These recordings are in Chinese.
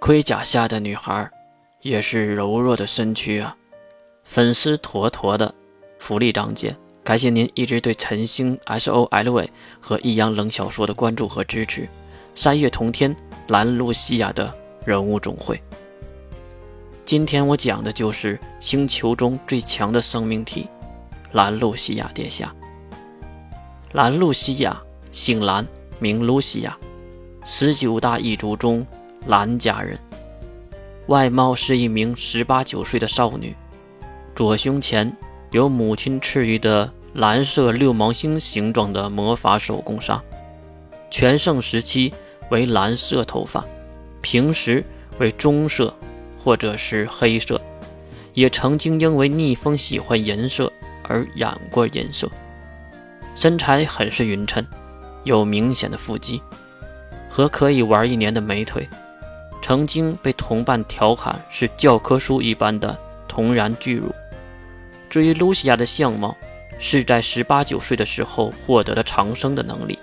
盔甲下的女孩，也是柔弱的身躯啊！粉丝坨坨的福利章节，感谢您一直对晨星 S O L V 和易阳冷小说的关注和支持。三月同天，兰露西亚的人物总会。今天我讲的就是星球中最强的生命体——兰露西亚殿下。兰露西亚，姓兰，名露西亚，十九大异族中。兰家人，外貌是一名十八九岁的少女，左胸前有母亲赐予的蓝色六芒星形状的魔法手工纱，全盛时期为蓝色头发，平时为棕色或者是黑色，也曾经因为逆风喜欢银色而染过银色，身材很是匀称，有明显的腹肌和可以玩一年的美腿。曾经被同伴调侃是教科书一般的童然巨乳。至于露西亚的相貌，是在十八九岁的时候获得了长生的能力，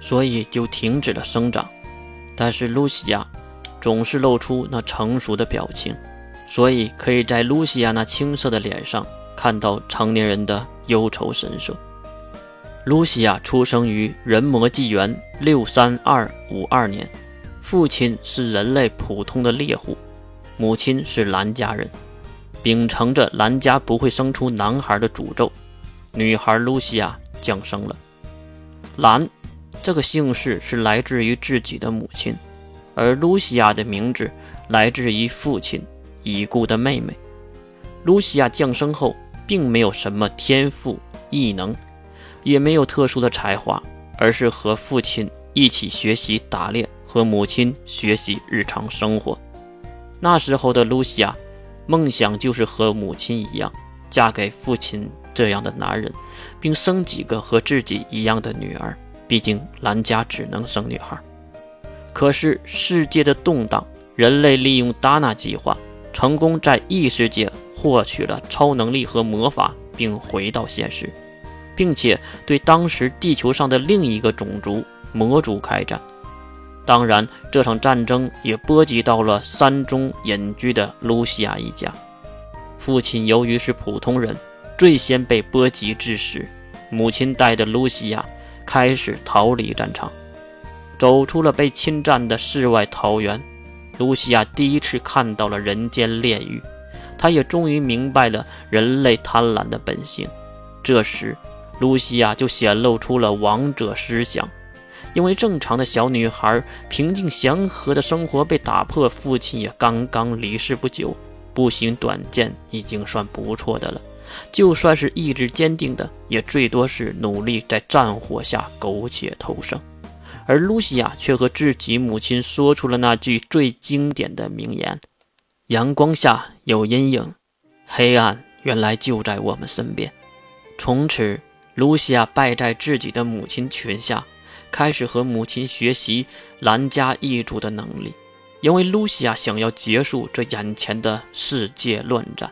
所以就停止了生长。但是露西亚总是露出那成熟的表情，所以可以在露西亚那青涩的脸上看到成年人的忧愁神色。露西亚出生于人魔纪元六三二五二年。父亲是人类普通的猎户，母亲是兰家人，秉承着兰家不会生出男孩的诅咒，女孩露西亚降生了。兰这个姓氏是来自于自己的母亲，而露西亚的名字来自于父亲已故的妹妹。露西亚降生后，并没有什么天赋异能，也没有特殊的才华，而是和父亲一起学习打猎。和母亲学习日常生活。那时候的露西亚，梦想就是和母亲一样，嫁给父亲这样的男人，并生几个和自己一样的女儿。毕竟兰家只能生女孩。可是世界的动荡，人类利用达纳计划，成功在异世界获取了超能力和魔法，并回到现实，并且对当时地球上的另一个种族魔族开战。当然，这场战争也波及到了山中隐居的露西亚一家。父亲由于是普通人，最先被波及致死。母亲带着露西亚开始逃离战场，走出了被侵占的世外桃源。露西亚第一次看到了人间炼狱，她也终于明白了人类贪婪的本性。这时，露西亚就显露出了王者思想。因为正常的小女孩平静祥和的生活被打破，父亲也刚刚离世不久，不行短见已经算不错的了。就算是意志坚定的，也最多是努力在战火下苟且偷生。而露西亚却和自己母亲说出了那句最经典的名言：“阳光下有阴影，黑暗原来就在我们身边。”从此，露西亚败在自己的母亲裙下。开始和母亲学习兰家一族的能力，因为露西亚想要结束这眼前的世界乱战。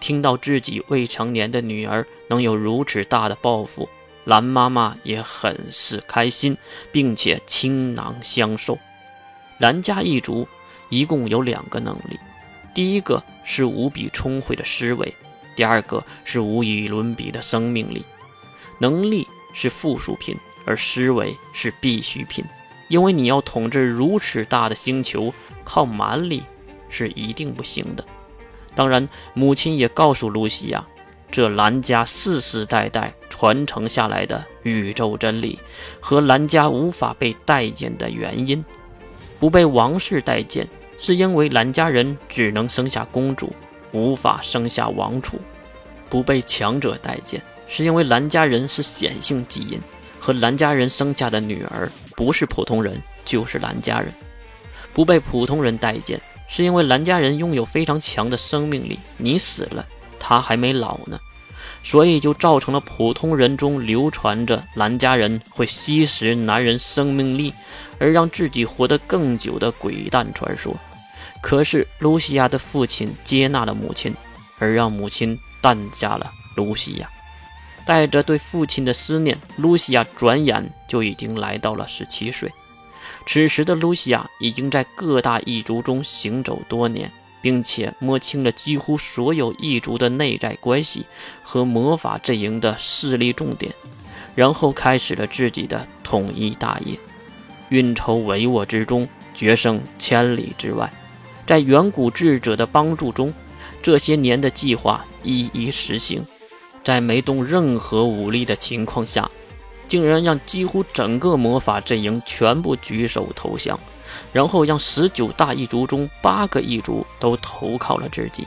听到自己未成年的女儿能有如此大的抱负，兰妈妈也很是开心，并且倾囊相授。兰家一族一共有两个能力，第一个是无比聪慧的思维，第二个是无与伦比的生命力。能力是附属品。而思维是必需品，因为你要统治如此大的星球，靠蛮力是一定不行的。当然，母亲也告诉露西亚，这兰家世世代代传承下来的宇宙真理和兰家无法被待见的原因。不被王室待见，是因为兰家人只能生下公主，无法生下王储；不被强者待见，是因为兰家人是显性基因。和兰家人生下的女儿不是普通人，就是兰家人。不被普通人待见，是因为兰家人拥有非常强的生命力。你死了，他还没老呢，所以就造成了普通人中流传着兰家人会吸食男人生命力，而让自己活得更久的鬼蛋传说。可是露西亚的父亲接纳了母亲，而让母亲诞下了露西亚。带着对父亲的思念，露西亚转眼就已经来到了十七岁。此时的露西亚已经在各大异族中行走多年，并且摸清了几乎所有异族的内在关系和魔法阵营的势力重点，然后开始了自己的统一大业。运筹帷幄之中，决胜千里之外。在远古智者的帮助中，这些年的计划一一实行。在没动任何武力的情况下，竟然让几乎整个魔法阵营全部举手投降，然后让十九大异族中八个异族都投靠了自己。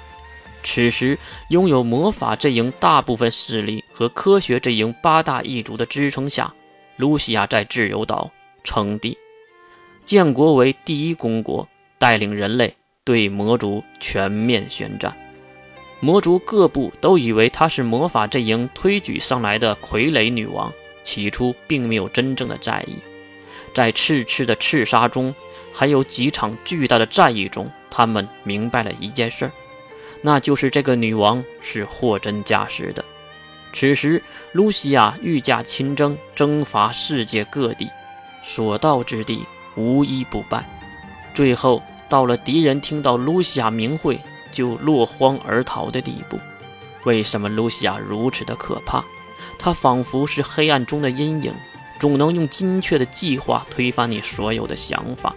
此时，拥有魔法阵营大部分势力和科学阵营八大异族的支撑下，露西亚在自由岛称帝，建国为第一公国，带领人类。对魔族全面宣战，魔族各部都以为她是魔法阵营推举上来的傀儡女王，起初并没有真正的在意。在赤赤的刺杀中，还有几场巨大的战役中，他们明白了一件事儿，那就是这个女王是货真价实的。此时，露西亚御驾亲征，征伐世界各地，所到之地无一不败，最后。到了敌人听到露西亚名讳就落荒而逃的地步。为什么露西亚如此的可怕？她仿佛是黑暗中的阴影，总能用精确的计划推翻你所有的想法。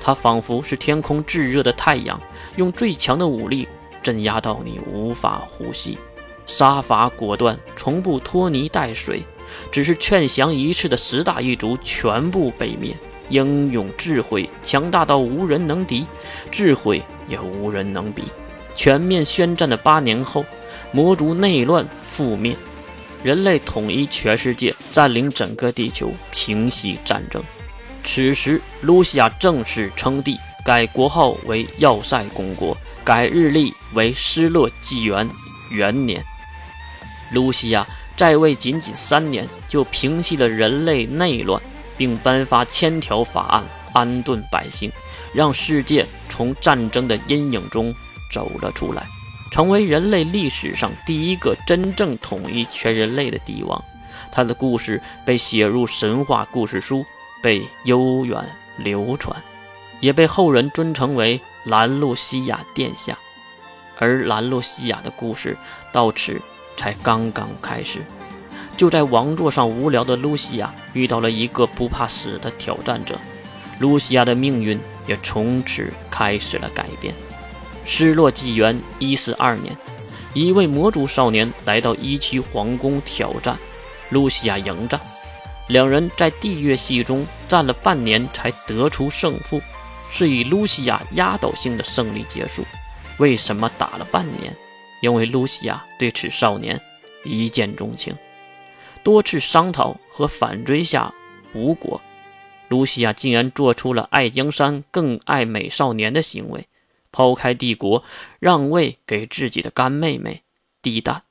她仿佛是天空炙热的太阳，用最强的武力镇压到你无法呼吸。杀伐果断，从不拖泥带水，只是劝降一次的十大一族全部被灭。英勇智慧强大到无人能敌，智慧也无人能比。全面宣战的八年后，魔族内乱覆灭，人类统一全世界，占领整个地球，平息战争。此时，露西亚正式称帝，改国号为要塞公国，改日历为失落纪元元年。露西亚在位仅仅三年，就平息了人类内乱。并颁发千条法案，安顿百姓，让世界从战争的阴影中走了出来，成为人类历史上第一个真正统一全人类的帝王。他的故事被写入神话故事书，被悠远流传，也被后人尊称为兰露西亚殿下。而兰露西亚的故事到此才刚刚开始。就在王座上无聊的露西亚遇到了一个不怕死的挑战者，露西亚的命运也从此开始了改变。失落纪元一四二年，一位魔族少年来到一区皇宫挑战，露西亚迎战，两人在地月系中战了半年才得出胜负，是以露西亚压倒性的胜利结束。为什么打了半年？因为露西亚对此少年一见钟情。多次商讨和反追下无果，露西亚竟然做出了爱江山更爱美少年的行为，抛开帝国，让位给自己的干妹妹帝旦，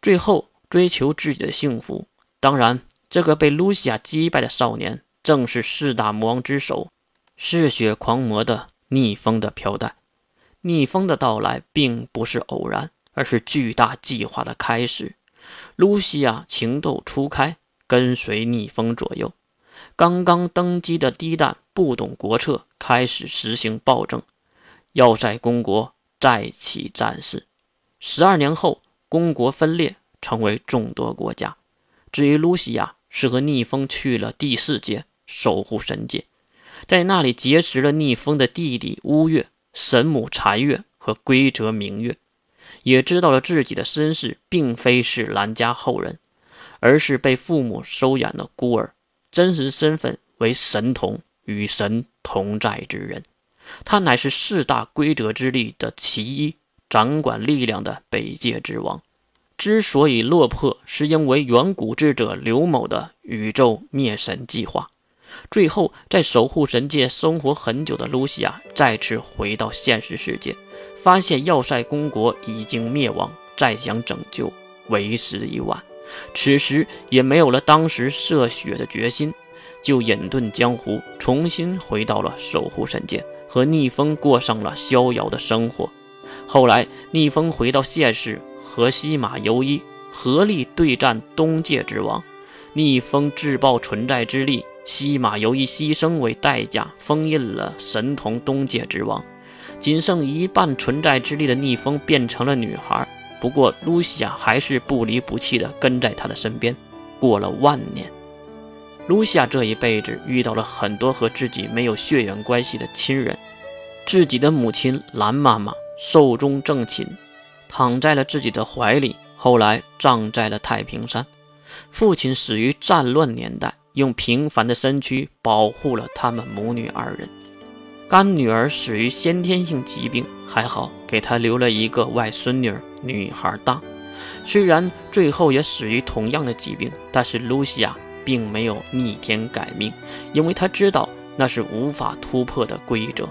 最后追求自己的幸福。当然，这个被露西亚击败的少年，正是四大魔王之首嗜血狂魔的逆风的飘带。逆风的到来并不是偶然，而是巨大计划的开始。露西亚情窦初开，跟随逆风左右。刚刚登基的低旦不懂国策，开始实行暴政。要塞公国再起战事。十二年后，公国分裂，成为众多国家。至于露西亚，是和逆风去了第四界守护神界，在那里结识了逆风的弟弟乌月、神母残月和龟泽明月。也知道了自己的身世，并非是兰家后人，而是被父母收养的孤儿，真实身份为神童，与神同在之人。他乃是四大规则之力的其一，掌管力量的北界之王。之所以落魄，是因为远古智者刘某的宇宙灭神计划。最后，在守护神界生活很久的露西亚，再次回到现实世界。发现要塞公国已经灭亡，再想拯救为时已晚。此时也没有了当时涉血的决心，就隐遁江湖，重新回到了守护神界，和逆风过上了逍遥的生活。后来逆风回到现实，和西马游一合力对战东界之王。逆风自爆存在之力，西马犹以牺牲为代价封印了神童东界之王，仅剩一半存在之力的逆风变成了女孩。不过，露西亚还是不离不弃地跟在他的身边。过了万年，露西亚这一辈子遇到了很多和自己没有血缘关系的亲人。自己的母亲蓝妈妈寿终正寝，躺在了自己的怀里，后来葬在了太平山。父亲死于战乱年代，用平凡的身躯保护了他们母女二人。干女儿死于先天性疾病，还好给她留了一个外孙女，女孩大。虽然最后也死于同样的疾病，但是露西亚并没有逆天改命，因为他知道那是无法突破的规则。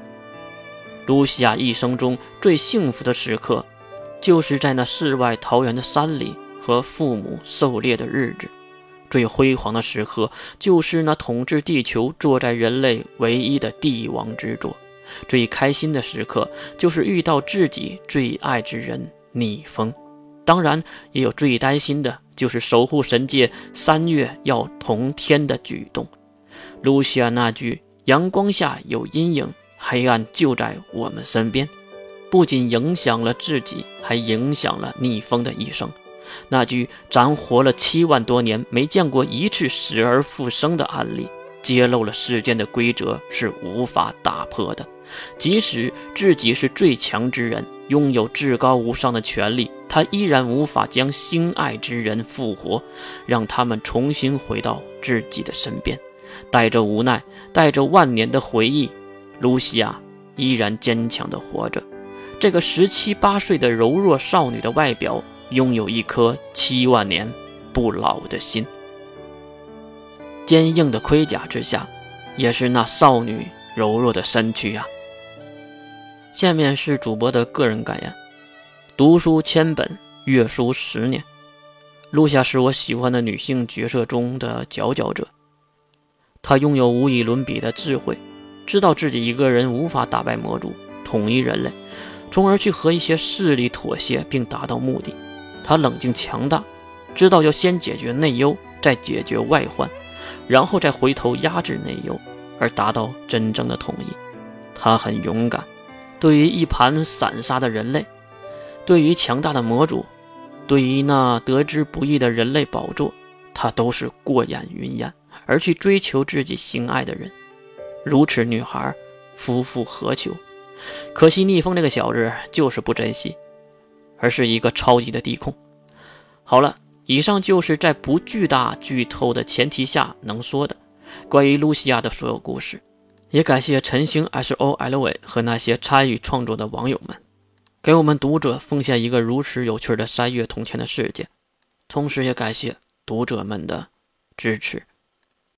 露西亚一生中最幸福的时刻，就是在那世外桃源的山里和父母狩猎的日子；最辉煌的时刻，就是那统治地球、坐在人类唯一的帝王之座；最开心的时刻，就是遇到自己最爱之人逆风。当然，也有最担心的，就是守护神界三月要同天的举动。露西亚那句“阳光下有阴影”。黑暗就在我们身边，不仅影响了自己，还影响了逆风的一生。那句“咱活了七万多年，没见过一次死而复生的案例”，揭露了世间的规则是无法打破的。即使自己是最强之人，拥有至高无上的权利，他依然无法将心爱之人复活，让他们重新回到自己的身边。带着无奈，带着万年的回忆。露西亚依然坚强地活着。这个十七八岁的柔弱少女的外表，拥有一颗七万年不老的心。坚硬的盔甲之下，也是那少女柔弱的身躯啊。下面是主播的个人感言：读书千本，阅书十年。露夏是我喜欢的女性角色中的佼佼者。她拥有无与伦比的智慧。知道自己一个人无法打败魔族，统一人类，从而去和一些势力妥协，并达到目的。他冷静强大，知道要先解决内忧，再解决外患，然后再回头压制内忧，而达到真正的统一。他很勇敢，对于一盘散沙的人类，对于强大的魔族，对于那得之不易的人类宝座，他都是过眼云烟，而去追求自己心爱的人。如此女孩，夫复何求？可惜逆风这个小子就是不珍惜，而是一个超级的低控。好了，以上就是在不巨大剧透的前提下能说的关于露西亚的所有故事。也感谢陈星 S O L V 和那些参与创作的网友们，给我们读者奉献一个如此有趣的三月铜钱的世界。同时也感谢读者们的支持。